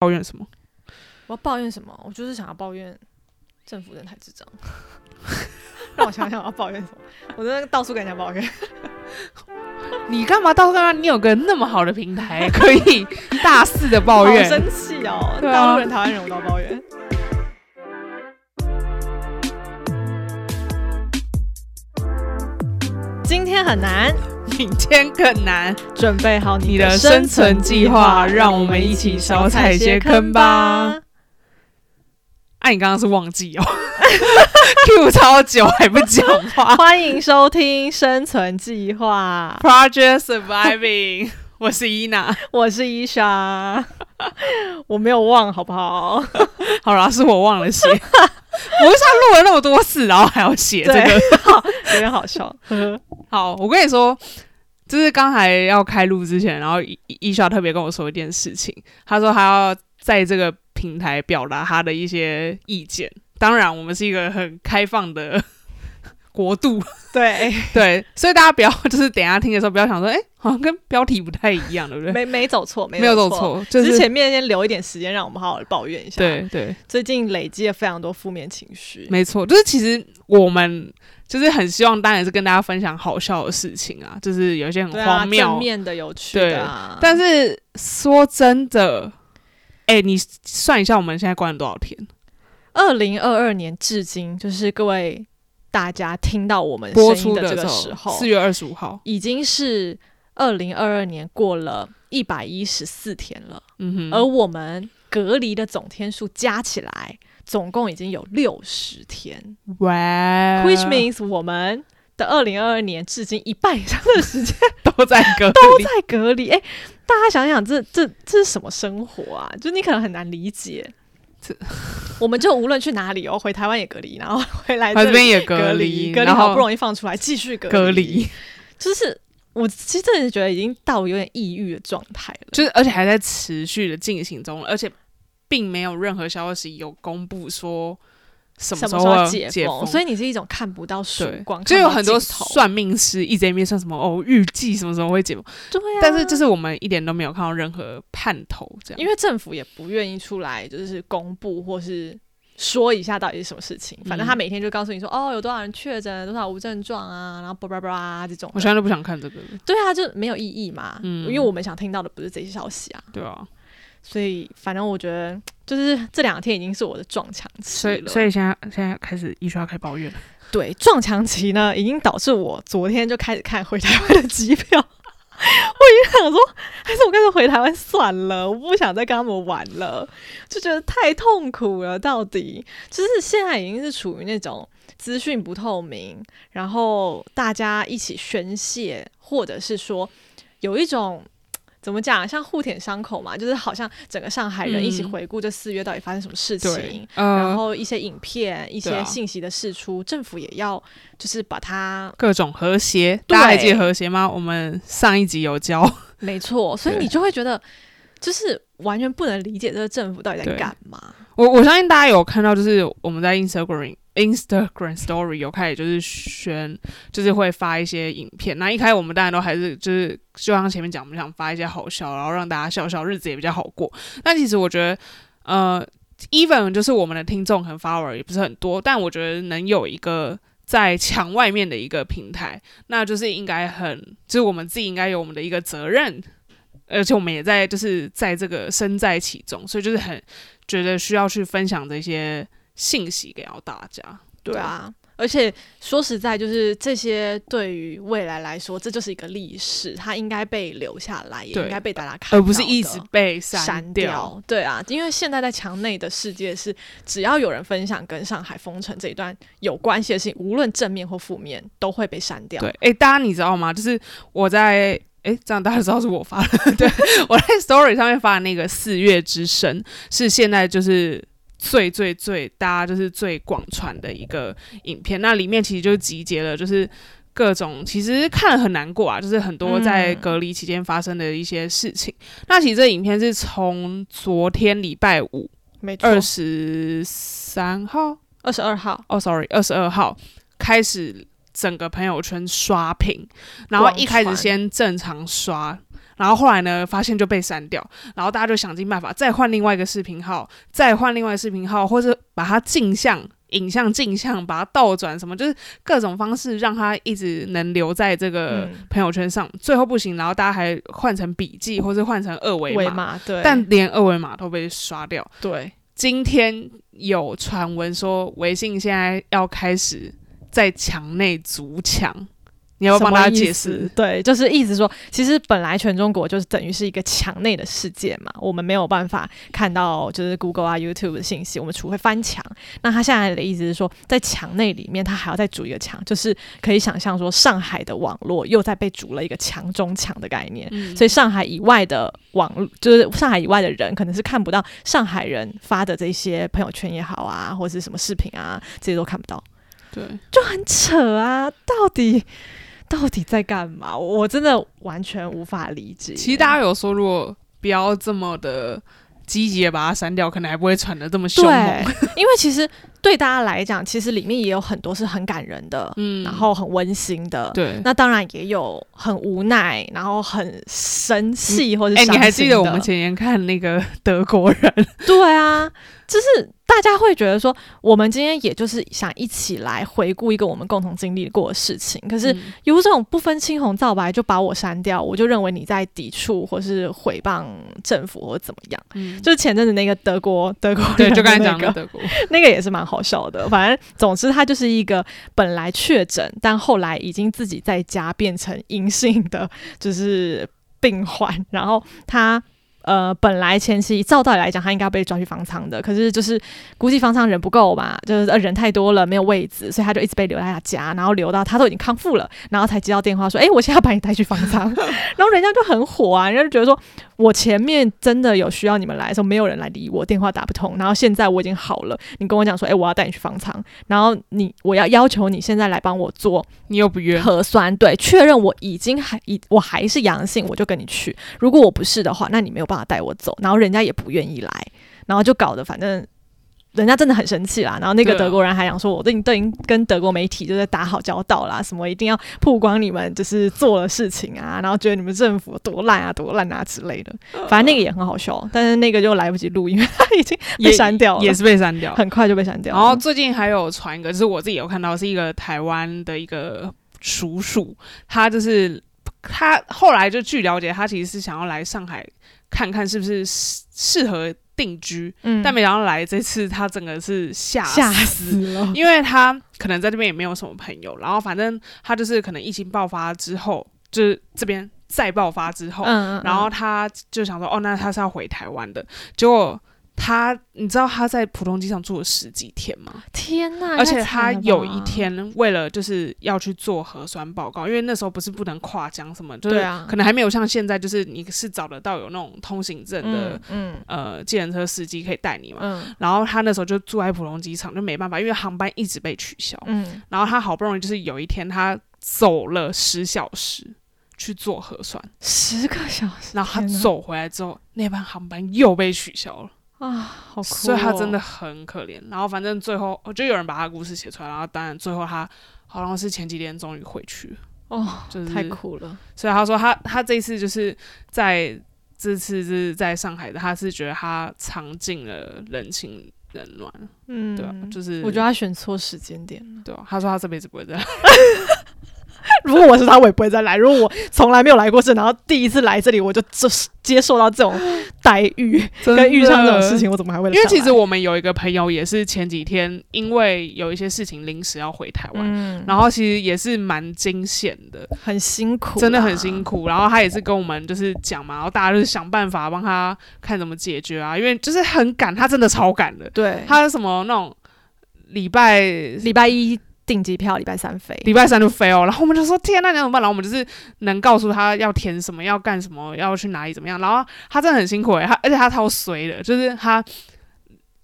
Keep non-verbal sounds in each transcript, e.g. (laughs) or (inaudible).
抱怨什么？我要抱怨什么？我就是想要抱怨政府人太智障。(laughs) 让我想想，我要抱怨什么？我真的到处跟人家抱怨。你干嘛到处跟他？你有个那么好的平台，(laughs) 可以大肆的抱怨，好生气哦！对啊大陆人、台湾人我都要抱怨。今天很难，明天更难。准备好你的的生存计划让我们一起少踩些坑吧。哎、你刚刚是忘记哦，(laughs) Q 超久还不讲话。(laughs) 欢迎收听《生存计划》，Project Surviving，我是伊娜。(laughs) 我是伊莎，(laughs) 我没有忘，好不好？(laughs) 好啦，是我忘了写，不是他录了那么多次，然后还要写这个。有点好笑。好，我跟你说，就是刚才要开录之前，然后伊伊莎特别跟我说一件事情，他说他要在这个平台表达他的一些意见。当然，我们是一个很开放的国度，(laughs) 对，(laughs) 对，所以大家不要就是等一下听的时候不要想说，哎、好像跟标题不太一样，对不对？没没走错，没没有走错。就是前面先留一点时间，让我们好好抱怨一下。对，对，最近累积了非常多负面情绪。没错，就是其实我们就是很希望，当然是跟大家分享好笑的事情啊，就是有一些很荒谬，正面的、有趣的啊。但是说真的，哎、你算一下我们现在关了多少天？二零二二年至今，就是各位大家听到我们播出的这个时时候，四月二十五号。已经是二零二二年过了一百一十四天了，嗯而，我们隔离的总天数加起来，总共已经有六十天、哇 w h i c h means 我们的二零二二年至今一半以上的时间都在隔离 (laughs) 都，在隔离。哎、大家想想这，这这是什么生活啊？就你可能很难理解。这 (laughs) 我们就无论去哪里哦，回台湾也隔离，然后回来这边也隔隔离，隔离好不容易放出来，继续隔隔离，就是我其实真的觉得已经到有点抑郁的状态了。就是而且还在持续的进行中，而且并没有任何消息有公布说什么时候解解封，所以你是一种看不到曙对光，，就有很多算命师一直在那边算什么哦，预计什么时候会解封，对啊，但是就是我们一点都没有看到任何盼头，这样。因为政府也不愿意出来，就是公布或是说一下到底是什么事情。反正他嗯每天就告诉你说，哦，有多少人确诊，多少无症状啊，然后叭叭叭这种。我现在都不想看这个，对啊，就没有意义嘛。嗯因为我们想听到的不是这些消息啊，对啊，所以反正我觉得就是这两天已经是我的撞墙期所以了。所以现在现在开始医生要开始抱怨了，对撞墙期呢，已经导致我昨天就开始看回台湾的机票。(laughs) 我已经想说，还是我干脆回台湾算了，我不想再跟他们玩了，就觉得太痛苦了。到底就是现在已经是处于那种资讯不透明，然后大家一起宣泄，或者是说有一种怎么讲，像互舔伤口嘛，就是好像整个上海人一起嗯回顾这四月到底发生什么事情对，，然呃，后一些影片、一些信息的释出，政府也要就是把它各种和谐，对大家还记得和谐吗？我们上一集有教，(laughs) 没错，所以你就会觉得就是完全不能理解这个政府到底在对干嘛。我我相信大家有看到，就是我们在 Instagram Instagram Story 有开始就是宣，就是会发一些影片。那一开始我们当然都还是就是就像前面讲，我们想发一些好笑，然后让大家笑笑，日子也比较好过。但其实我觉得，呃，even 就是我们的听众和 follower 也不是很多，但我觉得能有一个。在墙外面的一个平台，那就是应该很，就是我们自己应该有我们的一个责任，而且我们也在就是在这个身在其中，所以就是很觉得需要去分享这些信息给到大家。对啊，而且说实在，就是这些对于未来来说，这就是一个历史，它应该被留下来，也应该被大家看到，而不是一直被删删掉。对啊，因为现在在墙内的世界是，只要有人分享跟上海封城这一段有关系的事情，无论正面或负面，都会被删掉。对，诶，大家你知道吗？就是我在诶，这样大家知道是我发的。(laughs) 对，我在 Story 上面发的那个四月之声，是现在就是最最最大家就是最广传的一个影片。那里面其实就集结了，就是。各种其实看了很难过啊，就是很多在嗯隔离期间发生的一些事情。那其实这影片是从昨天礼拜五没错，二十三号二十二号，哦、s o r r y 二十二号开始整个朋友圈刷屏，然后一开始先正常刷，然后后来呢，发现就被删掉，然后大家就想尽办法再换另外一个视频号，再换另外一个视频号，或者把它镜像。影像、镜像，把它倒转，什么就是各种方式让它一直能留在这个嗯朋友圈上。最后不行，然后大家还换成笔记，或是换成二维码，尾码对，但连二维码都被刷掉。对今天有传闻说，微信现在要开始在墙内筑墙，你要帮大家解释？？对，就是意思说，其实本来全中国就是等于是一个墙内的世界嘛，我们没有办法看到就是 Google 啊、YouTube 的信息，我们除非翻墙。那他现在的意思是说，在墙内里面，他还要再筑一个墙，就是可以想象说，上海的网络又在被筑了一个墙中墙的概念。嗯所以上海以外的网，就是上海以外的人，可能是看不到上海人发的这些朋友圈也好啊，或者是什么视频啊，这些都看不到。对，就很扯啊！到底到底在干嘛？我真的完全无法理解。其实大家有说，如果不要这么的积极的把它删掉，可能还不会传的这么凶因为其实对大家来讲，其实里面也有很多是很感人的，嗯然后很温馨的。对，那当然也有很无奈，然后很生气或者哎、你还记得我们前年看那个德国人？(laughs) 对啊，就是大家会觉得说，我们今天也就是想一起来回顾一个我们共同经历过的事情，可是嗯有这种不分青红皂白就把我删掉，我就认为你在抵触或是诽谤政府或怎么样。嗯，就是前阵子那个德国德国对，就刚才讲的德国，(laughs) 那个也是蛮好笑的。反正总之，他就是一个本来确诊，但后来已经自己在家变成阴性的，就是病患。然后他呃，本来前期照道理来讲，他应该被抓去方舱的，可是就是估计方舱人不够嘛，就是呃人太多了，没有位置，所以他就一直被留在他家，然后留到他都已经康复了，然后才接到电话说，哎、我现在要把你带去方舱，(laughs) 然后人家就很火啊，人家就觉得说。我前面真的有需要你们来的时候，没有人来理我，电话打不通。然后现在我已经好了，你跟我讲说，哎、我要带你去方舱，然后你我要要求你现在来帮我做你又不约，核酸，对，确认我已经还已我还是阳性，我就跟你去。如果我不是的话，那你没有办法带我走，然后人家也不愿意来，然后就搞得反正。人家真的很生气啦，然后那个德国人还想说，我都已经都已经跟德国媒体就在打好交道啦，什么一定要曝光你们就是做的事情啊，然后觉得你们政府多烂啊多烂啊之类的，反正那个也很好笑，(laughs) 但是那个就来不及录，因为他已经被删掉了，也是被删掉。很快就被删掉了。然后最近还有传一个，就是我自己有看到，是一个台湾的一个叔叔，他就是他后来就据了解，他其实是想要来上海看看是不是适适合定居，嗯。但没想到来这次他整个是吓吓死。死了，因为他可能在这边也没有什么朋友，然后反正他就是可能疫情爆发之后，就是这边再爆发之后，嗯嗯，然后他就想说，哦，那他是要回台湾的，结果他，你知道他在浦东机场住了十几天吗？天呐！而且他有一，天为了就是要去做核酸报告，因为那时候不是不能跨江什么，就是对啊可能还没有像现在，就是你是找得到有那种通行证的、嗯嗯呃计程车司机可以带你嘛。嗯然后他那时候就住在浦东机场，就没办法，因为航班一直被取消。嗯，然后他好不容易就是有一天他走了十小时去做核酸，十个小时，然后他走回来之后，那班航班又被取消了，啊，好酷、哦，所以他真的很可怜。然后反正最后就有人把他故事写出来，然后当然最后他好像是前几天终于回去了，哦，就是太苦了，所以他说他他这一次就是在这次是在上海的，他是觉得他尝尽了人情冷暖，嗯，对吧、就是我觉得他选错时间点了。对啊，他说他这辈子不会再来。(laughs) (laughs) 如果我是他，我也不会再来。如果我从来没有来过这，然后第一次来这里，我就就是接受到这种待遇，(laughs) 跟遇上这种事情，我怎么还会来？因为其实我们有一个朋友也是前几天因为有一些事情临时要回台湾，嗯，然后其实也是蛮惊险的，很辛苦，真的很辛。苦。然后他也是跟我们就是讲嘛，然后大家就是想办法帮他看怎么解决啊，因为就是很赶，他真的超赶的，对，他是什么那种礼拜礼拜一订机票，礼拜三飞。礼拜三就飞哦，然后我们就说天呐，那怎么办？然后我们就是能告诉他要填什么，要干什么，要去哪里怎么样。然后他真的很辛苦诶，他而且他超衰的，就是他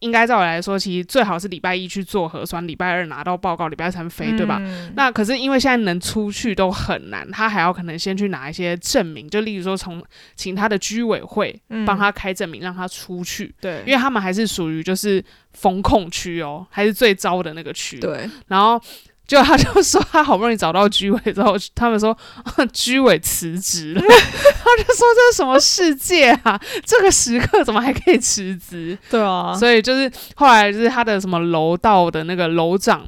应该照理来说，其实最好是礼拜一去做核酸，礼拜二拿到报告，礼拜三飞，对吧？嗯那可是因为现在能出去都很难，他还要可能先去拿一些证明，就例如说从请他的居委会嗯帮他开证明，让他出去，对，因为他们还是属于就是风控区哦，还是最糟的那个区。对，然后就他就说他好不容易找到居委之后，他们说 (laughs) 居委辞职了，(laughs) 他就说这是什么世界啊？这个时刻怎么还可以辞职？对啊，所以就是后来就是他的什么楼道的那个楼长。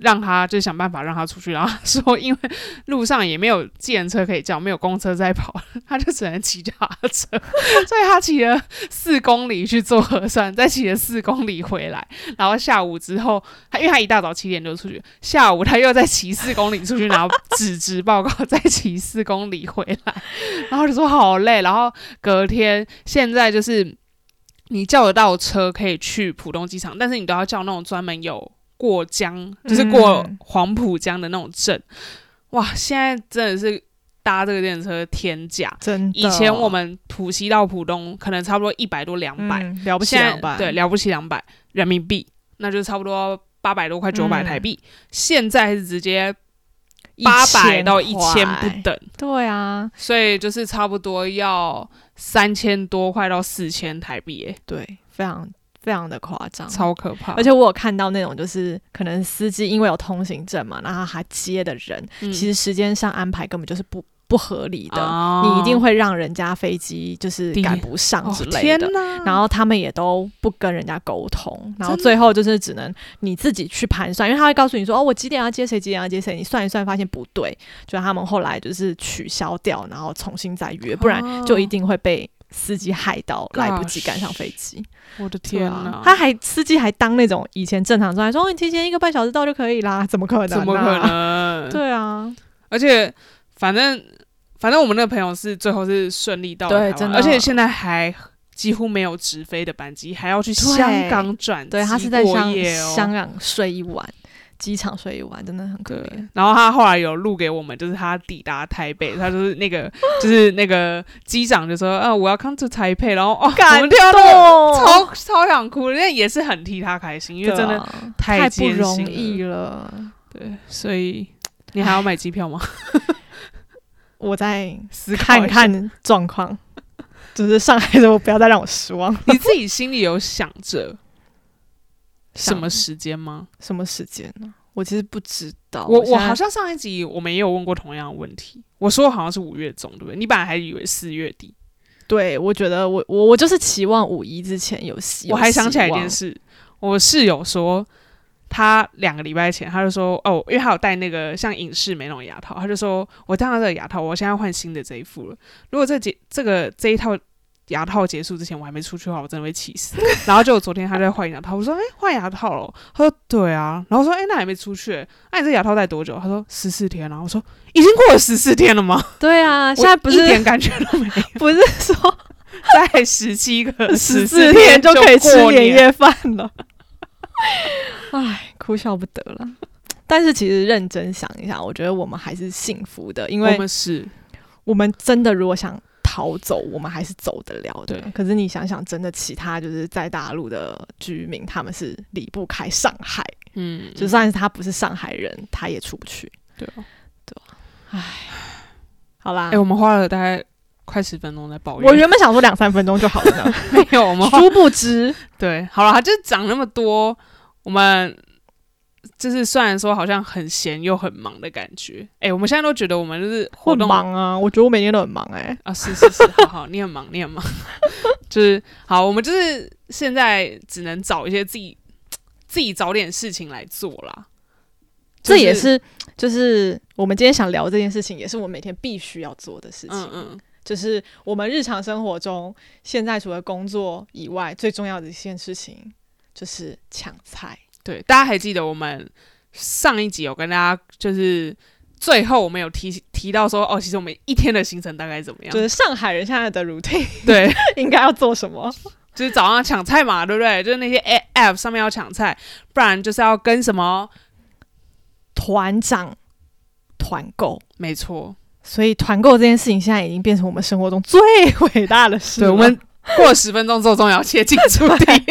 让他就想办法让他出去，然后说因为路上也没有计程车可以叫，没有公车在跑，他就只能骑脚踏车，所以他骑了四公里去做核酸，再骑了四公里回来，然后下午之后，他因为他一大早七点就出去，下午他又再骑四公里出去拿纸质报告，再骑四公里回来，然后就说好累，然后隔天现在就是你叫得到车可以去浦东机场，但是你都要叫那种专门有。过江就是过黄浦江的那种镇，哇！现在真的是搭这个电车天价，真的。以前我们浦西到浦东可能差不多一百多两百，了不起两百，对，了不起两百人民币，那就差不多八百多块九百台币。现在是直接八百到一千不等，对啊，所以就是差不多要三千多块到四千台币，哎，对，非常。非常的夸张，超可怕。而且我有看到那种，就是可能司机因为有通行证嘛，然后他接的人，其实时间上安排根本就是不不合理的。你一定会让人家飞机就是赶不上之类的。然后他们也都不跟人家沟通，然后最后就是只能你自己去盘算，因为他会告诉你说：“哦，我几点要接谁，几点要接谁。”你算一算，发现不对，就他们后来就是取消掉，然后重新再约，不然就一定会被。司机害到来不及赶上飞机，我的天啊！他还司机还当那种以前正常状态，说你提前一个半小时到就可以啦，(laughs) 怎么可能？怎么可能？对啊，而且反正反正我们那个朋友是最后是顺利到台湾，而且现在还几乎没有直飞的班机，还要去香港转，对他是在香香港睡一晚。机场睡一晚真的很可怜。然后他后来有录给我们，就是他抵达台北，他就是那个 (laughs) 就是那个机长就说：“啊，我要 come to 台北。”然后哦，感动，超超想哭，人家也是很替他开心，因为真的太不容易了。对，所以 (laughs) 你还要买机票吗？(laughs) 我在看看状况，就是上海的，我不要再让我失望。你自己心里有想着？什么时间吗？什么时间呢？我其实不知道。我我好像上一集我们也有问过同样的问题。我说好像是五月中，对不对？你本来还以为四月底。对，我觉得我我我就是期望五一之前有戏。我还想起来一件事，我室友说他两个礼拜前他就说哦，因为他有戴那个像影视美那种牙套，他就说我戴上这个牙套，我现在换新的这一副了。如果这几这个这一套。牙套结束之前，我还没出去的话，我真的会气死。(laughs) 然后就昨天他在换牙套，我说：“哎，换牙套了。”他说：“对啊。”然后说：“哎，那还没出去？那你这牙套戴多久？”他说：“十四天。”然后我说：“已经过了十四天了吗？”对啊，现在不是一点感觉都没有，(laughs) 不是说 (laughs) 在十七个十四天就可以吃年夜饭了。唉，哭笑不得了。但是其实认真想一下，我觉得我们还是幸福的，因为我们是，我们真的如果想。逃走，我们还是走得了的。可是你想想，真的其他就是在大陆的居民，他们是离不开上海。嗯，就算是他不是上海人，他也出不去。对啊，对啊。唉，好啦，哎，我们花了大概快十分钟在抱怨。我原本想说两三分钟就好了，(laughs) 没有，我们殊不知，对，好了，他就讲那么多，我们。就是虽然说好像很闲又很忙的感觉，哎，我们现在都觉得我们就是活动忙啊，我觉得我每天都很忙，哎，啊，是是是，好好，你很忙，你很忙，(laughs) 就是好，我们就是现在只能找一些自己自己找点事情来做啦。这也是就是我们今天想聊这件事情，也是我每天必须要做的事情。嗯嗯，就是我们日常生活中现在除了工作以外，最重要的一件事情就是抢菜。对，大家还记得我们上一集有跟大家，就是最后我们有提提到说，哦，其实我们一天的行程大概怎么样？就是上海人现在的 routine，(laughs) 对，应该要做什么？(laughs) 就是早上抢菜嘛，对不对？就是那些 app 上面要抢菜，不然就是要跟什么团长团购，没错。所以团购这件事情现在已经变成我们生活中最 (laughs) 伟大的事。对，我们 (laughs) 过了十分钟之后，终于要切进主题。(laughs)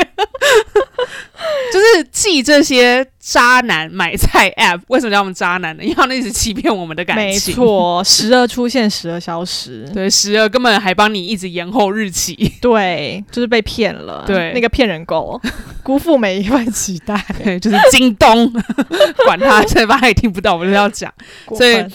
就是记这些渣男买菜 app，为什么叫我们渣男呢？因为他们一直欺骗我们的感情。没错，时而出现，时而消失。对，时而根本还帮你一直延后日期。(laughs) 对，就是被骗了。对，那个骗人狗，辜负每一份期待，对，就是京东，管他，这把也听不到，我就要讲。所以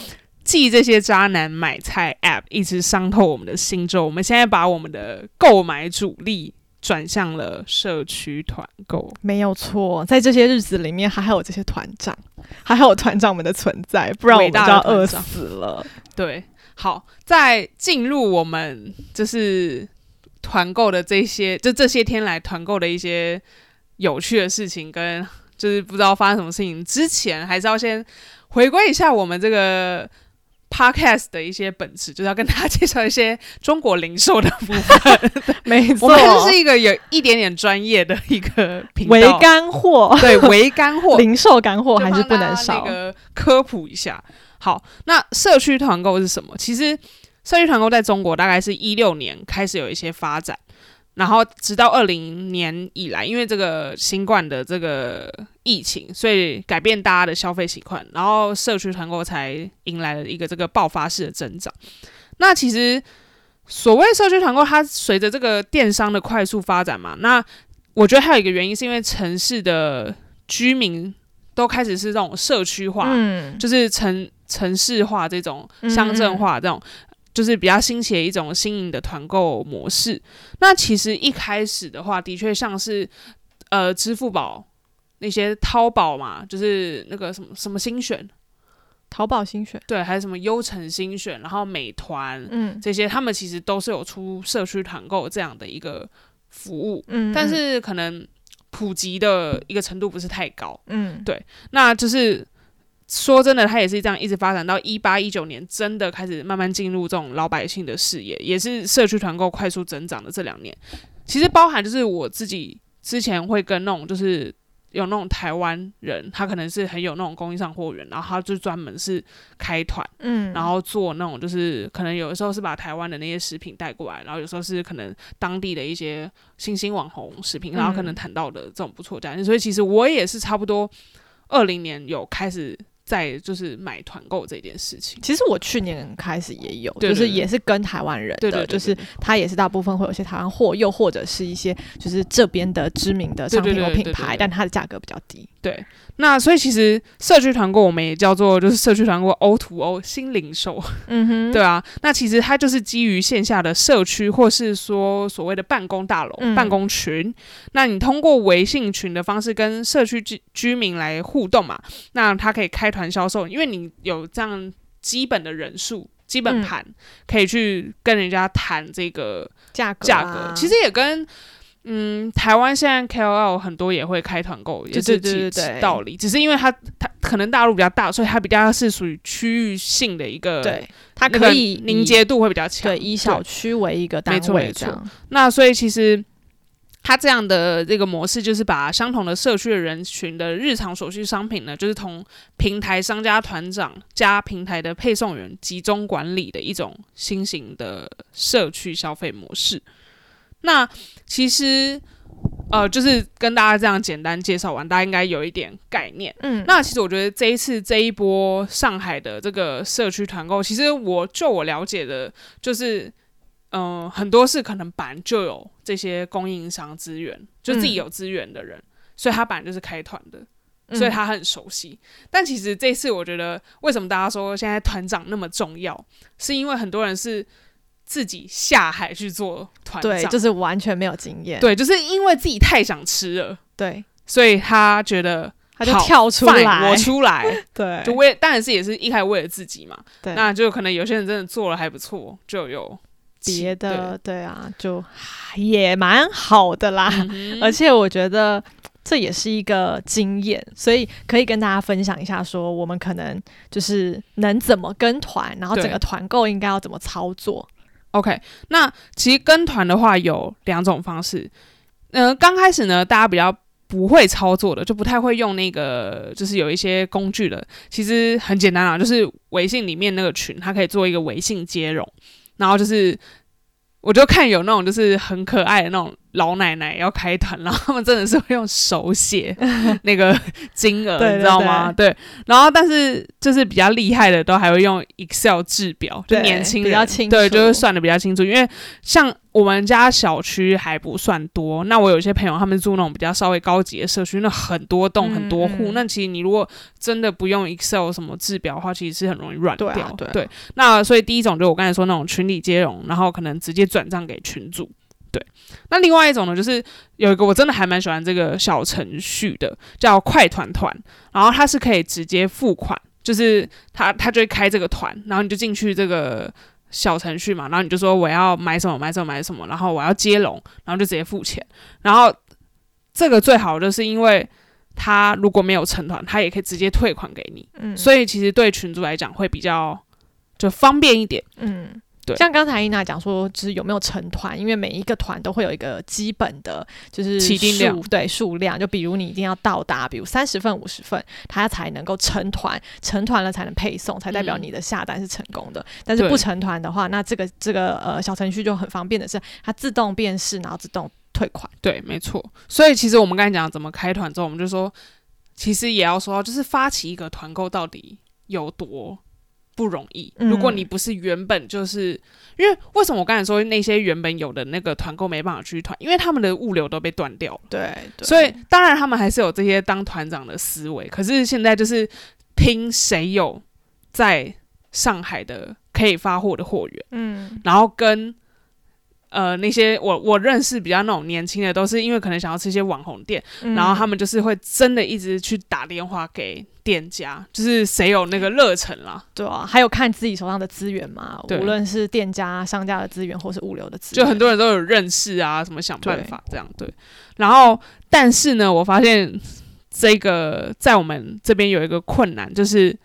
继这些渣男买菜 App 一直伤透我们的心之后，我们现在把我们的购买主力转向了社区团购。没有错，在这些日子里面，还有这些团长，还有团长们的存在，不然我们就要饿死了。对，好，在进入我们就是团购的这些，就这些天来团购的一些有趣的事情，跟就是不知道发生什么事情之前，还是要先回归一下我们这个。Podcast 的一些本质，就是要跟大家介绍一些中国零售的部分。(laughs) 没错，我们是一个有一点点专业的一个频道，为干货，对，为干货，(laughs) 零售干货还是不能少。那个科普一下，好，那社区团购是什么？其实社区团购在中国大概是一六年开始有一些发展。然后直到二零年以来，因为这个新冠的这个疫情，所以改变大家的消费习惯，然后社区团购才迎来了一个这个爆发式的增长。那其实所谓社区团购，它随着这个电商的快速发展嘛，那我觉得还有一个原因，是因为城市的居民都开始是这种社区化，嗯，就是城城市化这种乡镇化这种。就是比较新奇的一种新颖的团购模式。那其实一开始的话，的确像是呃支付宝那些淘宝嘛，就是那个什么什么新选，淘宝新选。对，还有什么优城新选，然后美团嗯。这些，他们其实都是有出社区团购这样的一个服务，嗯，但是可能普及的一个程度不是太高，嗯，对，那就是。说真的，它也是这样一直发展到一八一九年，真的开始慢慢进入这种老百姓的视野，也是社区团购快速增长的这两年。其实包含就是我自己之前会跟那种就是有那种台湾人，他可能是很有那种供应商货源，然后他就专门是开团，嗯，然后做那种就是可能有的时候是把台湾的那些食品带过来，然后有时候是可能当地的一些新兴网红食品，然后可能谈到的这种不错价钱。所以其实我也是差不多二零年有开始。在就是买团购这件事情，其实我去年开始也有，就是也是跟台湾人的，就是他也是大部分会有些台湾货，又或者是一些就是这边的知名的商品或品牌，但它的价格比较低。对，那所以其实社区团购我们也叫做就是社区团购 O to O 新零售，(laughs) 嗯哼，对啊，那其实它就是基于线下的社区或是说所谓的办公大楼、办公群，那你通过微信群的方式跟社区居居民来互动嘛，那它可以开。团销售，因为你有这样基本的人数、基本盘，可以去跟人家谈这个价格。价格其实也跟嗯，台湾现在 KOL 很多也会开团购，也是对道理。只是因为它它可能大陆比较大，所以它比较是属于区域性的一个，对它可以凝结度会比较强，对，以小区为一个单位这样。那所以其实。它这样的这个模式，就是把相同的社区的人群的日常所需商品呢，就是同平台商家团长加平台的配送员集中管理的一种新型的社区消费模式。那其实，呃，就是跟大家这样简单介绍完，大家应该有一点概念。嗯，那其实我觉得这一次这一波上海的这个社区团购，其实我就我了解的，就是。嗯，很多是可能本来就有这些供应商资源，就自己有资源的人，所以他本来就是开团的，所以他很熟悉。但其实这次我觉得，为什么大家说现在团长那么重要，是因为很多人是自己下海去做团长，对，就是完全没有经验，对，就是因为自己太想吃了，对，所以他觉得他就跳出来，(laughs) 我出来，(laughs) 对，就为当然是也是一开始为了自己嘛，对，那就可能有些人真的做了还不错，就有。别的对。啊，就也蛮好的啦。而且我觉得这也是一个经验，所以可以跟大家分享一下，说我们可能就是能怎么跟团，然后整个团购应该要怎么操作。OK，那其实跟团的话有两种方式。嗯，刚开始呢，大家比较不会操作的，就不太会用那个，就是有一些工具的。其实很简单啊，就是微信里面那个群，它可以做一个微信接龙。然后就是，我就看有那种就是很可爱的那种老奶奶要开团，然后他们真的是会用手写 (laughs) 那个金额，你知道吗？对，然后但是就是比较厉害的都还会用 Excel 制表，就年轻人比较清对，就是算的比较清楚，因为像。我们家小区还不算多，那我有些朋友他们住那种比较稍微高级的社区，那很多栋很多户，那其实你如果真的不用 Excel 什么制表的话，其实是很容易乱掉。对啊对啊那所以第一种就我刚才说那种群里接龙，然后可能直接转账给群主。对，那另外一种呢，就是有一个我真的还蛮喜欢这个小程序的，叫快团团，然后它是可以直接付款，就是它它就会开这个团，然后你就进去这个小程序嘛，然后你就说我要买什么买什么买什么，然后我要接龙，然后就直接付钱，然后这个最好就是因为。他如果没有成团，他也可以直接退款给你，嗯所以其实对群主来讲会比较就方便一点。嗯，对像刚才伊娜讲说，就是有没有成团，因为每一个团都会有一个基本的，就是起订量数对数量，就比如你一定要到达，比如三十份、五十份，它才能够成团，成团了才能配送，才代表嗯你的下单是成功的。但是不成团的话，那这个这个呃小程序就很方便的是，它自动辨识，然后自动退款。对，没错。所以其实我们刚才讲怎么开团之后，我们就说，其实也要说，就是发起一个团购到底有多不容易。嗯如果你不是原本就是，因为为什么我刚才说那些原本有的那个团购没办法去团，因为他们的物流都被断掉了。对，对所以当然他们还是有这些当团长的思维，可是现在就是拼谁有在上海的可以发货的货源。嗯然后跟呃那些我我认识比较那种年轻的，都是因为可能想要吃一些网红店，嗯。然后他们就是会真的一直去打电话给店家，就是谁有那个热忱啦，对啊，还有看自己手上的资源嘛，无论是店家、商家的资源，或是物流的资源，就很多人都有认识啊，什么想办法这样对。然后但是呢，我发现这个在我们这边有一个困难，就是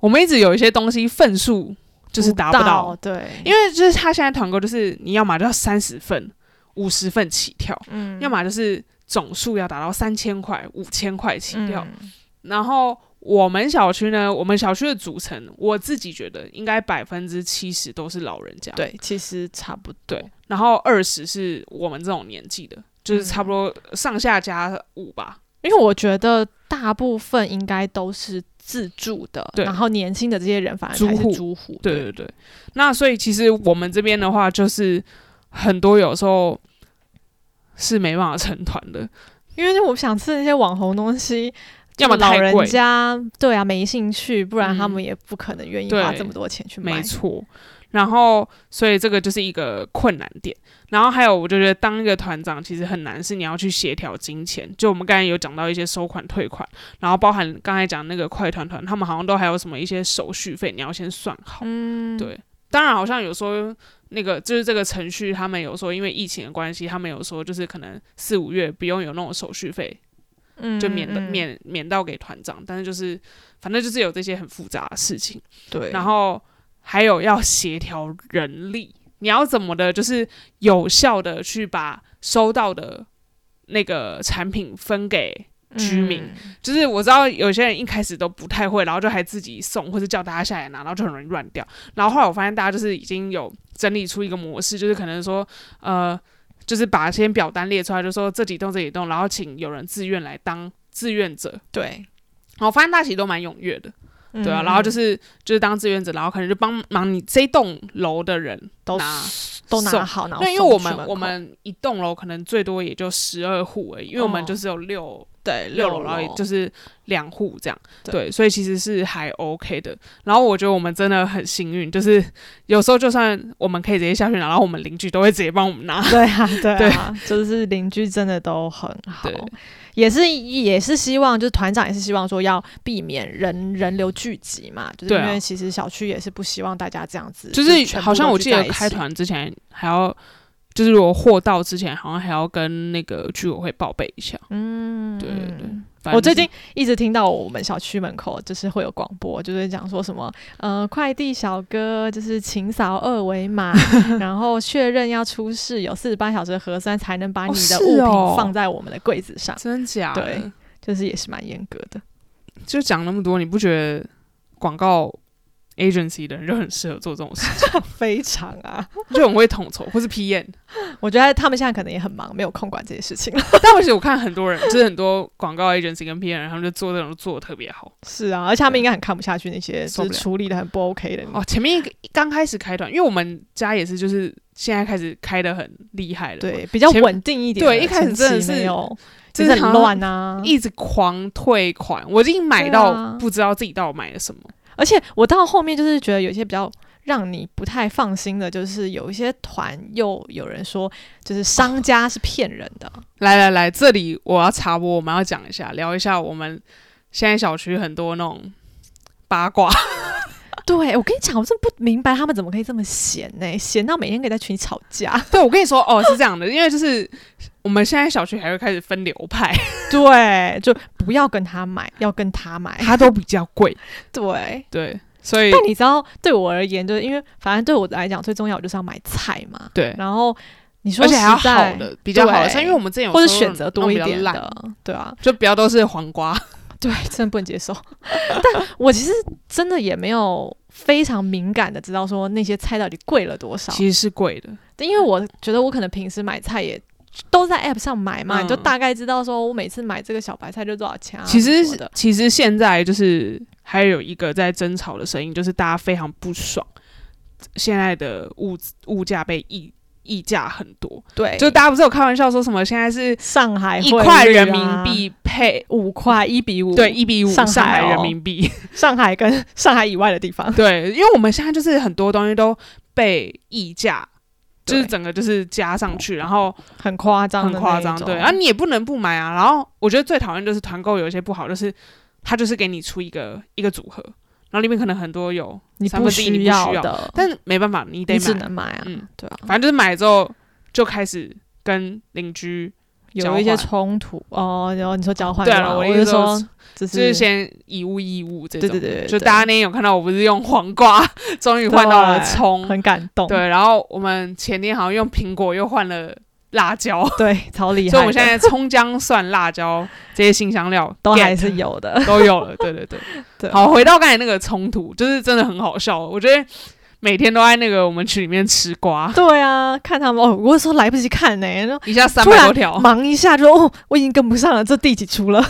我们一直有一些东西份数就是达不到，对，因为就是他现在团购就是你要么就要三十份、五十份起跳。嗯要么就是总数要达到三千块、五千块起跳。嗯然后我们小区呢，我们小区的组成，我自己觉得应该百分之七十都是老人家，对，其实差不多。对，然后二十是我们这种年纪的，就是差不多上下加五吧。因为我觉得大部分应该都是自住的，对。然后年轻的这些人反而才是租户。对对。对，那所以其实我们这边的话，就是很多有时候是没办法成团的，因为我想吃那些网红东西。要么老人，家对啊没兴趣，不然他嗯。们也不可能愿意花这么多钱去买。没错。然后，所以这个就是一个困难点。然后还有，我就觉得当一个团长其实很难，是你要去协调金钱。就我们刚才有讲到一些收款、退款，然后包含刚才讲那个快团团，他们好像都还有什么一些手续费，你要先算好。嗯，对，当然好像有说那个就是这个程序，他们有说因为疫情的关系，他们有说就是可能四五月不用有那种手续费，嗯，就免的、嗯免免到给团长。但是就是反正就是有这些很复杂的事情。对，然后还有要协调人力，你要怎么的，就是有效的去把收到的那个产品分给居民。嗯就是我知道有些人一开始都不太会，然后就还自己送或者叫大家下来拿，然后就很容易乱掉。然后后来我发现大家就是已经有整理出一个模式，就是可能说呃，就是把这些表单列出来，就说这几栋这几栋，然后请有人自愿来当志愿者。对，然后我发现大家其实都蛮踊跃的。对啊，嗯然后就是就是当志愿者，然后可能就帮忙你这栋楼的人都拿。都拿好，然后对，因为我们我们一栋楼可能最多也就十二户而已，因为我们哦就只有六、对六楼，然后也就是两户这样。对对，所以其实是还 OK 的。然后我觉得我们真的很幸运，就是有时候就算我们可以直接下去拿，然后我们邻居都会直接帮我们拿。对啊，对啊，就是邻居真的都很好对，也是也是希望，就是团长也是希望说要避免人人流聚集嘛，就是因为其实小区也是不希望大家这样子，就是好像我记得开团之前还要，就是如果货到之前，好像还要跟那个居委会报备一下。嗯，对对对我最近一直听到我们小区门口就是会有广播，就是讲说什么，呃，快递小哥就是请扫二维码，(laughs) 然后确认要出示有四十八小时的核酸，才能把哦你的物品放在我们的柜子上，真假？对就是也是蛮严格的。就讲那么多，你不觉得广告 agency 的人就很适合做这种事情，(laughs) 非常啊，(laughs) 就很会统筹，或是 PM。我觉得他们现在可能也很忙，没有空管这些事情了。(laughs) 但而且我看很多人，就是很多广告 agency 跟 PM，他们就做这种做的特别好。是啊，而且他们应该很看不下去那些就是处理的很不 OK 的。哦，前面刚开始开团，因为我们家也是，就是现在开始开的很厉害了，，对，比较稳定一点。对一开始真的是没有，就就是是很乱啊。一直狂退款，我已经买到啊不知道自己到底买了什么。而且我到后面就是觉得有一些比较让你不太放心的，就是有一些团又有人说，就是商家是骗人的。来来来，这里我要插播，我们要讲一下，聊一下我们现在小区很多那种八卦。对我跟你讲，我真不明白他们怎么可以这么闲呢、闲到每天可以在群里吵架。(laughs) 对，我跟你说，哦，是这样的，因为就是我们现在小区还会开始分流派，(laughs) 对，就不要跟他买，要跟他买。(laughs) 他都比较贵。对，对，所以但你知道，对我而言，就是因为反正对我来讲，最重要我就是要买菜嘛。对，然后你说而且还要好的，比较好的对菜，因为我们之前有或者说选择多一点的，对啊，就不要都是黄瓜。对，真的不能接受。(laughs) 但我其实真的也没有非常敏感的知道说那些菜到底贵了多少，其实是贵的，因为我觉得我可能平时买菜也都在 App 上买嘛，嗯你就大概知道说我每次买这个小白菜就多少钱啊。其实其实现在就是还有一个在争吵的声音，就是大家非常不爽，现在的物物价被溢溢价很多，对，就大家不是有开玩笑说什么现在是上海一块人民啊币配五块一比五，对一比五上海人哦。民币，(laughs) 上海跟上海以外的地方，对，因为我们现在就是很多东西都被溢价。就是整个就是加上去，然后很夸张很夸张，对。啊，你也不能不买啊。然后我觉得最讨厌就是团购有一些不好，就是他就是给你出一个一个组合，然后里面可能很多有你不三分之一你需不需要。的，但是没办法，你得你只买。能买。啊，嗯，对啊，反正就是买了之后就开始跟邻居，有一些冲突。哦。然后你说交换对了我就说说就就是先以物易物这种。对对对对对。就大家那天有看到我不是用黄瓜，(laughs) 终于换到了葱，很感动，对，然后我们前天好像用苹果又换了辣椒，(laughs) 对，超厉害，所以我们现在葱姜蒜辣椒 (laughs) 这些新香料 (laughs) 都还是有的。都有了，对对对。对，好，回到刚才那个冲突，就是真的很好笑。我觉得每天都在那个我们群里面吃瓜，对啊，看他们哦，我有时候来不及看呢、一下三百多条，忙一下就哦，我已经跟不上了，这第几出了？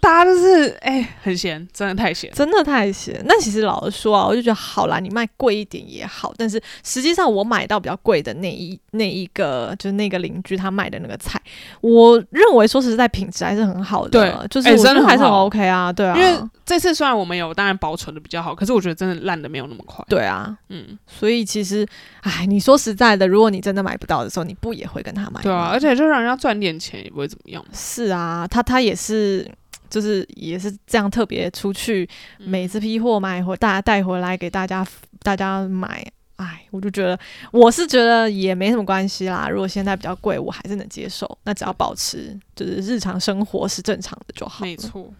大家就是哎、很闲，真的太闲。真的太闲。那其实老实说啊，我就觉得好啦，你卖贵一点也好，但是实际上我买到比较贵的那一那一个，就是那个邻居他卖的那个菜，我认为说实在品质还是很好的，对就是哎我觉得还是很 OK 啊，对啊，因为这次虽然我们有当然保存的比较好，可是我觉得真的烂的没有那么快。对啊，嗯，所以其实，哎，你说实在的，如果你真的买不到的时候，你不也会跟他买？对啊，而且就让人家赚点钱也不会怎么样。是啊，他他也是，就是也是这样特别出去，嗯每次批货买回大家带回来给大家大家买。哎，我就觉得，我是觉得也没什么关系啦。如果现在比较贵，我还是能接受。那只要保持就是日常生活是正常的就好。没，错。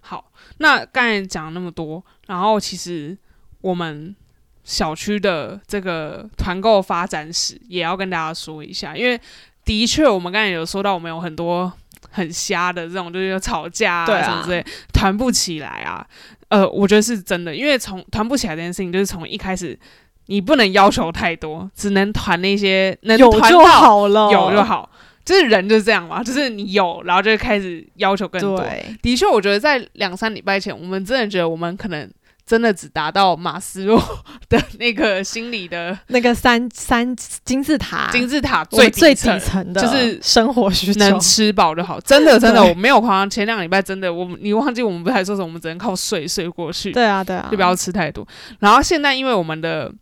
好，那刚才讲了那么多，然后其实我们小区的这个团购发展史也要跟大家说一下，因为的确我们刚才有说到，我们有很多很瞎的这种，就是有吵架啊什么之类，团不起来啊。呃，我觉得是真的，因为从团不起来这件事情，就是从一开始你不能要求太多，只能团那些能有就团到好了，有就。好。就是人就是这样嘛，就是你有，然后就开始要求更多。对，的确，我觉得在两三礼拜前，我们真的觉得我们可能真的只达到马斯洛的那个心理的 (laughs) 那个三三金字塔，金字塔最最底层的就是生活需求，能吃饱就好。真的，真的，(laughs) 我没有夸张。前两个礼拜真的，我们你忘记我们不是还说什么，我们只能靠睡睡过去，对啊，对啊，就不要吃太多。然后现在因为我们的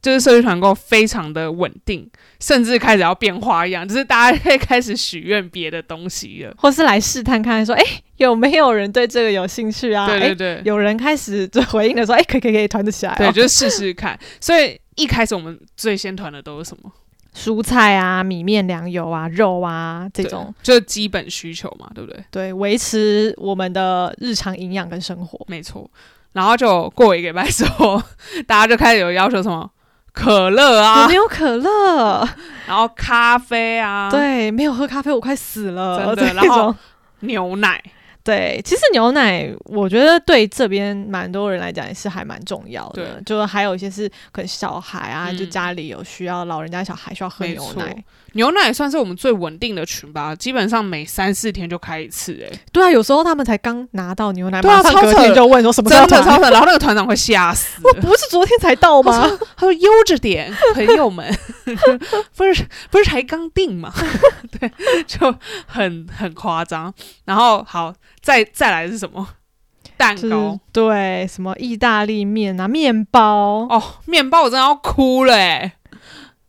就是社区团购非常的稳定，甚至开始要变花样，就是大家可以开始许愿别的东西了。或是来试探看，说，哎、有没有人对这个有兴趣啊？诶对对对，有人开始就回应了说，哎、可以可以可以团得起来、哦。对，就是试试看。所以一开始我们最先团的都是什么？蔬菜啊、米面、粮油啊、肉啊这种，就是基本需求嘛，对不对？对，维持我们的日常营养跟生活。没错。然后就过一个礼拜之后，(laughs) 大家就开始有要求什么可乐有啊没，有可乐？(laughs) 然后咖啡啊，，对，没有喝咖啡我快死了。真的 (laughs) 然后牛奶，对，其实牛奶我觉得对这边蛮多人来讲也是还蛮重要的，对就还有一些是可能小孩啊，嗯就家里有需要老人家小孩需要喝牛奶，牛奶算是我们最稳定的群吧，基本上每三四天就开一次、欸，对啊，有时候他们才刚拿到牛奶，对啊超扯就问说什么时候团真的超扯。然后那个团长会吓死 (laughs) 我不是昨天才到吗？(laughs) 他说悠着点，朋友们，(laughs) 不是不是才刚定嘛？对，就很很夸张。然后好，再再来是什么？蛋就是糕对什么意大利面啊、面包，哦，面包我真的要哭了哎！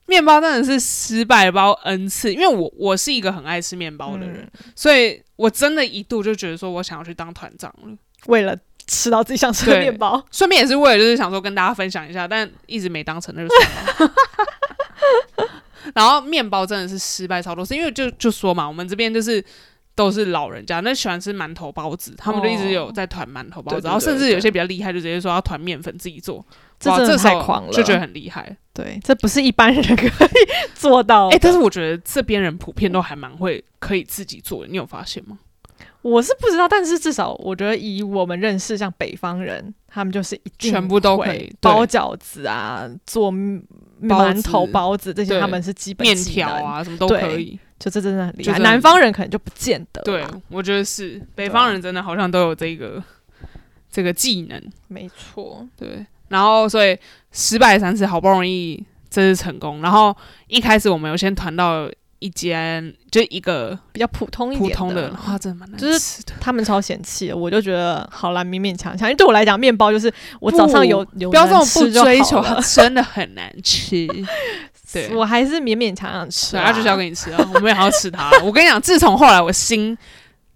面包真的是失败包 n 次，因为我我是一个很爱吃面包的人，嗯所以我真的一度就觉得说我想要去当团长了。为了吃到自己想吃的面包，顺便也是为了就是想说跟大家分享一下，但一直没当成，那就算了。然后面包真的是失败超多次，因为就就说嘛，我们这边就是都是老人家，那喜欢吃馒头包子，他们就一直有在团馒头包子，然后甚至有些比较厉害，就直接说要团面粉自己做，这真的太狂了，就觉得很厉害。对，这不是一般人可以做到的。哎、但是我觉得这边人普遍都还蛮会可以自己做的，你有发现吗？我是不知道，但是至少我觉得以我们认识，像北方人，他们就是一定全部都可以会包饺子啊，做馒头、包子这些，他们是基本面，条啊，什么都可以。就这真的很厉害。南方人可能就不见得，对，我觉得是北方人真的好像都有这个这个技能。没错，对，然后所以失败三次，好不容易这次成功。然后一开始我们有先团到一间，就一个比较普通一点普通的，哇，真的蛮难就是。他们超嫌弃的，我就觉得好啦，勉勉强强。因为对我来讲，面包就是我早上有有不要这么不追求，真的很难吃。对，(laughs) 我还是勉勉强强吃对，啊。他就是要给你吃啊，我们也要吃它。我跟你讲，自从后来我新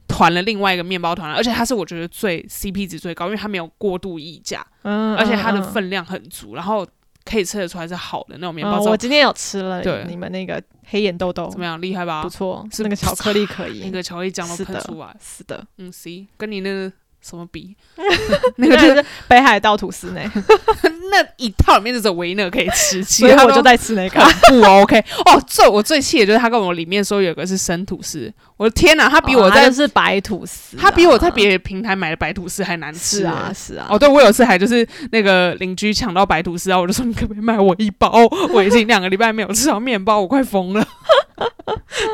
团了另外一个面包团了，而且它是我觉得最 CP 值最高，因为它没有过度溢价，嗯，而且它的嗯分量很足，然后可以吃得出来是好的那种面包。嗯我今天有吃了，对你们那个黑眼豆豆怎么样？厉害吧不？错，是那个巧克力可以，(laughs) 那个巧克力酱都喷出来，是的，嗯，C 跟你那个什么比？(laughs) 那个就是是北海道吐司呢，(laughs) 那一套里面就只有唯一那个可以吃，(laughs) 其所以我就在吃那个。很不 OK 哦。最我最气的就是他跟我里面说有个是生吐司，我的天哪，他比我在、哦是白吐司啊，他比我在别的平台买的白吐司还难吃是啊欸是啊，哦，对，我有一次还就是那个邻居抢到白吐司，然后我就说你可不可以卖我一包？我已经两个礼拜没有吃到面包，我快疯了。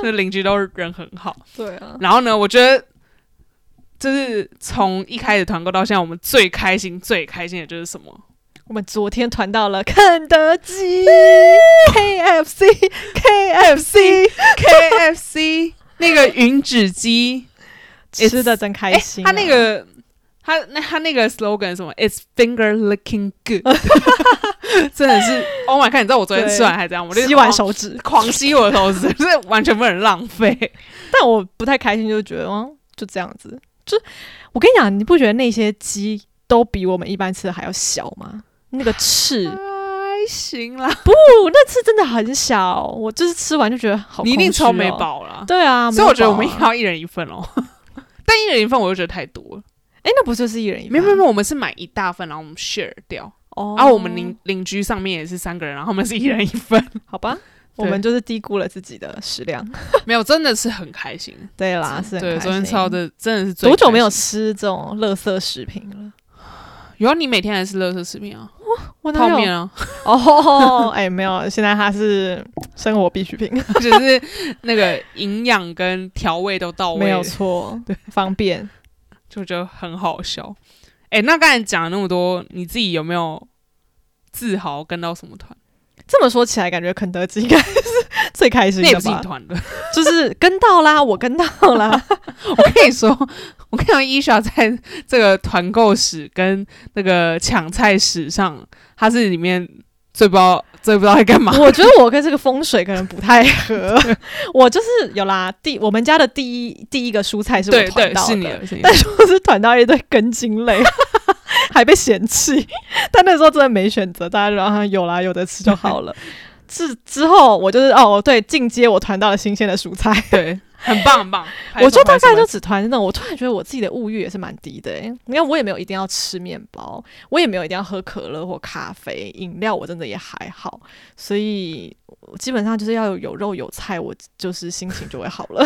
那邻居都是人很好。对啊，然后呢，我觉得就是从一开始团购到现在，我们最开心、最开心的就是什么？我们昨天团到了肯德基、KFC、KFC，KFC 那个云指鸡，吃的真开哎、心啊。他那个他那他那个 slogan 什么？It's finger looking good，(laughs) 真的是 Oh my god！你知道我昨天吃完还这样，我就洗完手指，狂吸我的手指，就是完全不能浪费。但我不太开心，就觉得哦，就这样子。就我跟你讲，你不觉得那些鸡都比我们一般吃的还要小吗？那个 (sighs) 翅，还行啦，不，那次真的很小。我就是吃完就觉得好、你一定超没饱。了。对啊，所以我觉得我们没有饱啊应该要一人一份哦。(laughs) 但一人一份我又觉得太多了。哎、那不就是一人一份？没有没有没有，我们是买一大份，然后我们 share 掉。哦，然后我们邻邻居上面也是三个人，然后我们是一人一份。好吧，我们就是低估了自己的食量。(laughs) 没有，真的是很开心。(laughs) 对啦，是很对，开昨天心吃到的真的是多久没有？吃这种垃圾食品了？有啊，你每天还是垃圾食品啊？我泡面啊，(laughs) 哦，哎、没有，现在它是生活必需品，就是那个营养跟调味都到位，没有，错，对，方便。就觉得很好笑。哎、那刚才讲了那么多，你自己有没有自豪跟到什么团？这么说起来，感觉肯德基应该是最开心那也是你的吧？团的。就是跟到啦，我跟到啦。(laughs) 我跟你说，我跟你讲，伊莎在这个团购史跟那个抢菜史上，他是里面最不知道最不知道在干嘛。我觉得我跟这个风水可能不太合。(laughs) 我就是有啦，第我们家的第一第一个蔬菜是我团到的，是你的，是你的但。是我是团到一堆根茎类，(laughs) 还被嫌弃。(laughs) 但那时候真的没选择，大家就让他有啦，有的吃就好了。(laughs) 之之后，我就是哦，对，进阶我团到了新鲜的蔬菜，对，很棒很棒。我就大概就只团那种。我突然觉得我自己的物欲也是蛮低的、欸，你看我也没有一定要吃面包，我也没有一定要喝可乐或咖啡，饮料我真的也还好，所以我基本上就是要有有肉有菜，我就是心情就会好了。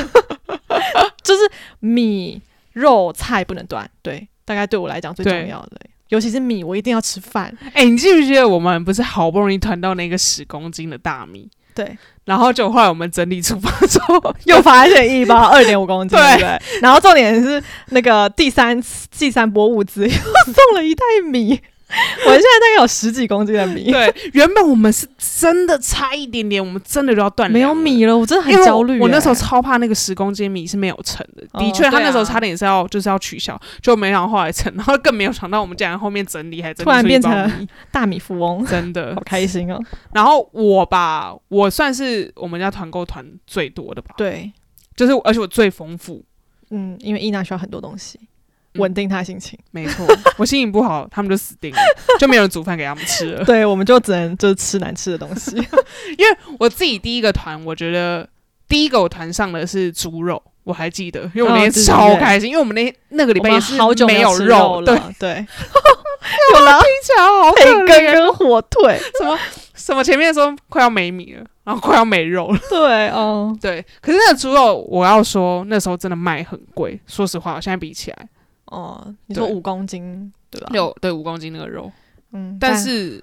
就是米肉菜不能断，对，大概对我来讲最重要的，尤其是米，我一定要吃饭。哎、你记不记得我们不是好不容易团到那个十公斤的大米，对，然后就后来我们整理厨房之后，又发现一包 (laughs) 二点五公斤，对？然后重点是那个第三次第三波物资又送了一袋米，(laughs) 我现在大概有十几公斤的米，对，原本我们是真的差一点点，我们真的就要断没有米了，我真的很焦虑、我我那时候欸超怕那个十公斤米是没有称的，哦的确，他那时候差点是要就是要取消，就没想到后来称，然后更没有想到我们竟然后面整理还突然变成大米富翁，真的。(laughs) 好。开心哦。然后我吧，我算是我们家团购团最多的吧，对，就是而且我最丰富，嗯，因为伊娜需要很多东西。嗯稳定他心情，没错，我心情不好，他们就死定了，就没有人煮饭给他们吃了。对，我们就只能就是吃难吃的东西。(laughs) 因为我自己第一个团，我觉得第一个我团上的是猪肉，我还记得，因为我那天超开心，因为我们那那个礼拜也是好久没有肉，了，对，(laughs) 有了听起来好培可怜，根跟火腿，什么什么前面说快要没米了，然后快要没肉了，(laughs) 对，哦，对。可是那个猪肉，我要说那时候真的卖很贵，说实话，现在比起来，哦，你说对五公斤对吧？六对五公斤那个肉，嗯，但是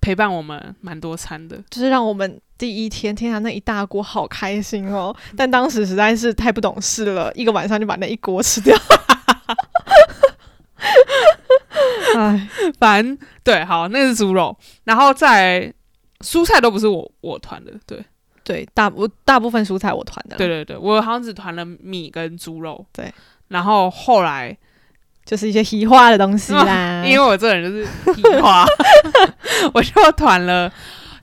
陪伴我们蛮多餐的，就是让我们第一天，天啊，那一大锅好开心哦！(laughs) 但当时实在是太不懂事了，一个晚上就把那一锅吃掉。(laughs) 哎，反正对，好，那是猪肉，然后再来蔬菜都不是我我团的，对。对，大部大部分蔬菜我团的，对，对对，我好像只团了米跟猪肉。对，然后后来，就是一些嘻化的东西啦。(laughs) 因为我这人就是屁话，(laughs) 我就团了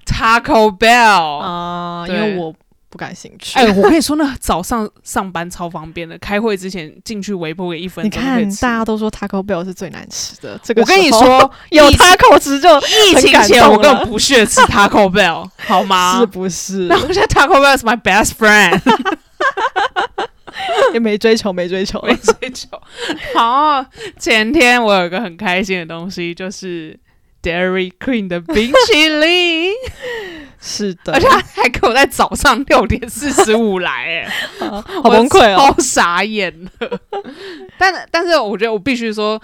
Taco Bell。啊、因对为我不感兴趣。哎、我跟你说，那早上上班超方便的，开会之前进去微波个一分你看钟就可以，吃。大家都说 Taco Bell 是最难吃的。这个我跟你说，有 Taco 吃就疫情前我根本不屑吃 Taco Bell，好吗？(laughs) 是不是？然后现在 Taco Bell is my best friend，(laughs) 也没追求，没追求。没追求。然后前天我有一个很开心的东西，就是 Dairy Queen 的冰淇淋。是的，而且他还给我在早上六点四十五来，哎，啊 (laughs) 好崩溃哦。超傻眼了。但但是我觉得我必须说，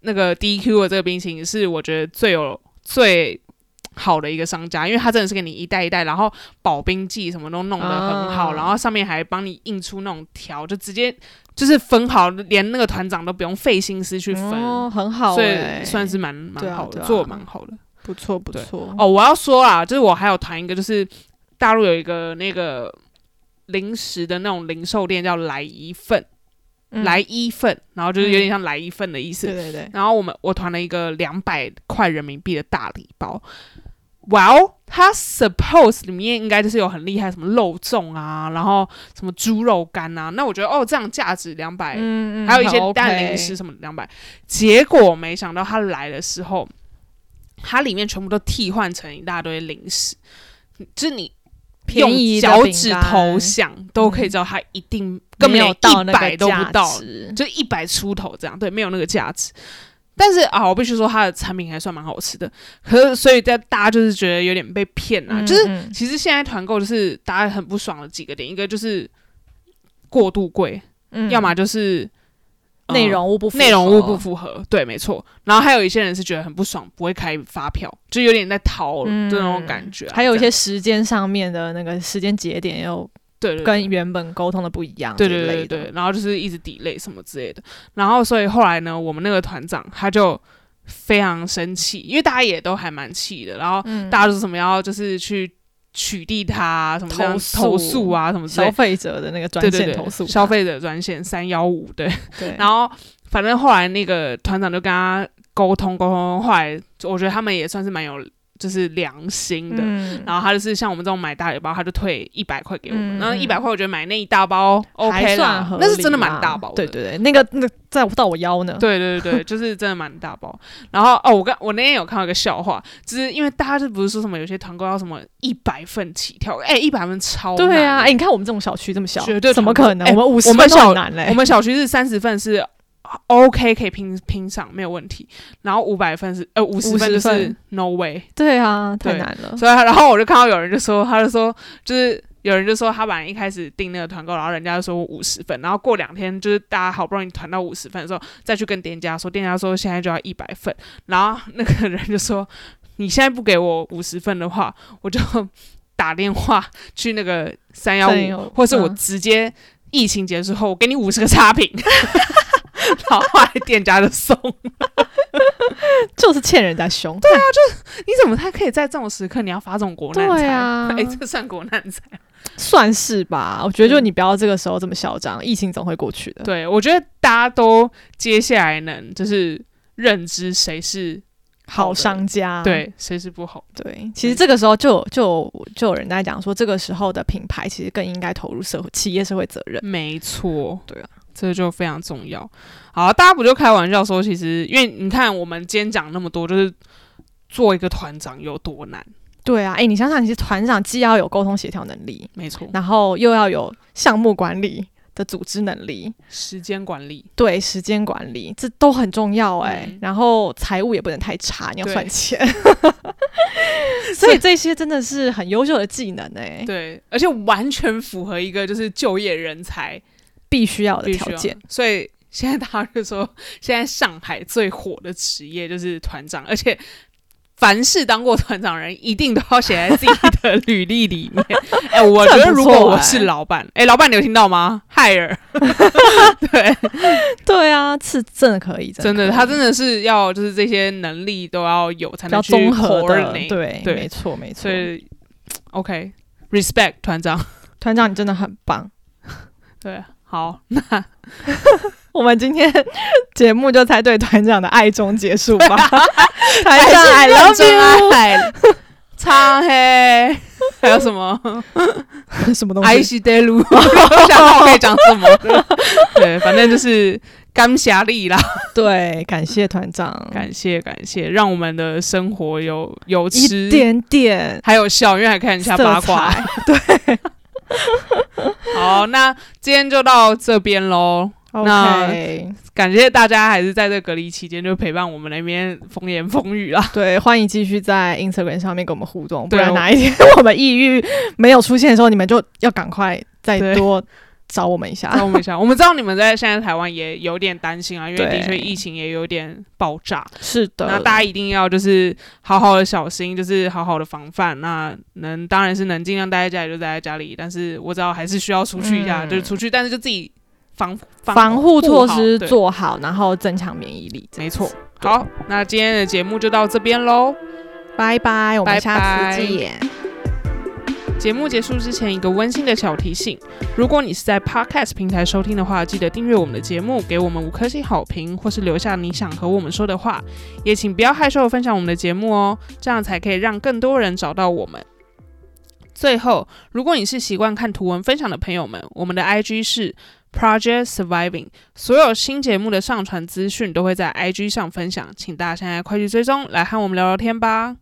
那个 DQ 的这个冰淇淋是我觉得最有最好的一个商家，因为他真的是给你一袋一袋，然后保冰剂什么都弄得很好，啊然后上面还帮你印出那种条，就直接就是分好，连那个团长都不用费心思去分。哦，很好所欸，以算是蛮蛮好的，啊啊做蛮好的。不错不错。哦，我要说啊，就是我还有谈一个，就是大陆有一个那个零食的那种零售店叫来一份，嗯来一份，然后就是有点像来一份的意思。对对对，然后我们我团了一个两百块人民币的大礼包。哇哦，它 suppose 里面应该就是有很厉害什么肉粽啊，然后什么猪肉干啊。那我觉得哦，这样价值两百、嗯还有一些蛋零食什么两百。结果没想到它来的时候，它里面全部都替换成一大堆零食，就是你用脚趾头想都可以知道它一定根本没有一百都不价到，值就一百出头这样，对，没有那个价值。但是啊，我必须说它的产品还算蛮好吃的，可是所以在大家就是觉得有点被骗啊，就是嗯。其实现在团购就是大家很不爽的几个点，一个就是过度贵，嗯。要么就是、呃内容物不符合。内容物不符合，对，没错。然后还有一些人是觉得很不爽，不会开发票，就有点在逃的那种感觉啊、嗯还有一些时间上面的那个时间节点又对对对。跟原本沟通的不一样，对对对对，然后就是一直 delay 什么之类的，然后所以后来呢，我们那个团长他就非常生气，因为大家也都还蛮气的，然后嗯。大家都是什么要就是去取缔他、啊、什么投诉。投诉啊什么消费者的那个专线投诉消费者专线三幺五对，对，(laughs) 然后反正后来那个团长就跟他沟通沟通，后来我觉得他们也算是蛮有就是良心的，嗯然后他就是像我们这种买大礼包，他就退一百块给我们。嗯然后一百块，我觉得买那一大包 OK 啦那是真的蛮大包的。对对对，那个那个在到我腰呢，对对对对，(laughs) 就是真的蛮大包。然后哦，我刚我那天有看到一个笑话，就是因为大家就不是说什么有些团购要什么一百份起跳，哎，一百份超难对啊，哎，你看我们这种小区这么小，绝对怎么可能？我们五十我们小分都难嘞我，们小区是三十份是 OK 可以拼拼上没有问题，然后五百份是呃五十份就是 no way。对啊，太难了，所以然后我就看到有人就说，他就说就是有人就说他本来一开始订那个团购，然后人家就说五十份，然后过两天就是大家好不容易团到五十份的时候，再去跟店家说，店家说现在就要一百份，然后那个人就说你现在不给我五十份的话，我就 (laughs) 打电话去那个三幺五，315或是我嗯。直接疫情结束后，我给你五十个差评。(laughs) (laughs) 然后后来店家就送，(laughs) 就是欠人家凶。对啊，就你怎么他可以在这种时刻你要发这种国难财？对啊哎、这算国难财？算是吧，我觉得就你不要这个时候这么嚣张，疫情总会过去的。对，我觉得大家都接下来能就是认知谁是好商家，对，谁是不好。对，其实这个时候就就有就有人在讲说，这个时候的品牌其实更应该投入社会企业社会责任。没错，对啊，这就非常重要。好，大家不就开玩笑说，其实因为你看我们今天讲那么多，就是做一个团长有多难。对啊，哎、你想想，其实团长既要有沟通协调能力，没错，然后又要有项目管理的组织能力，时间管理，对时间管理，这都很重要哎、嗯然后财务也不能太差，你要对算钱。(laughs) 所以这些真的是很优秀的技能哎、对，而且完全符合一个就是就业人才必须要的条件。。所以现在大家就说，(laughs) 现在上海最火的职业就是团长，而且凡是当过团长的人，一定都要写在自己的履历里面。(laughs) 哎、我觉得如果我是老板，哎、老板你有听到吗？海尔，对，对啊，是真的可以，真的，他真的是要就是这些能力都要有才能去综合的，对，对没错没错所。以 OK，respect、团长，团长，你真的很棒。(laughs) 对，好，(laughs) 那我们今天节目就猜对团长的爱中结束吧。(laughs) 团长，I love you。苍黑，还有什么？(laughs) 什么东爱西？惜得路，我想到我可以讲什么。对，反正就是干侠力啦，对，感谢团长，感谢感谢，让我们的生活有有吃一吃，点点还有笑，因为还看一下八卦。彩。(laughs) 好，那今天就到这边喽。那感谢大家还是在这隔离期间就陪伴我们那边风言风语啦。(laughs) 对，欢迎继续在 Instagram 上面跟我们互动，不然哪一天我们抑郁没有出现的时候，你们就要赶快再多找我们一下。找我们一下，我们知道你们在现在台湾也有点担心啊，因为的确疫情也有点爆炸。是的，那大家一定要就是好好的小心，就是好好的防范。那能当然是能尽量待在家里就待在家里，但是我知道还是需要出去一下，嗯就是出去，但是就自己防防护措施做好，然后增强免疫力。没错。好，那今天的节目就到这边喽。拜拜，我们下次见。节目结束之前，一个温馨的小提醒：如果你是在 Podcast 平台收听的话，记得订阅我们的节目，给我们五颗星好评，或是留下你想和我们说的话。也请不要害羞的分享我们的节目哦，这样才可以让更多人找到我们。最后，如果你是习惯看图文分享的朋友们，我们的 IG 是 Project Surviving，所有新节目的上传资讯都会在 IG 上分享，请大家现在快去追踪，来和我们聊聊天吧。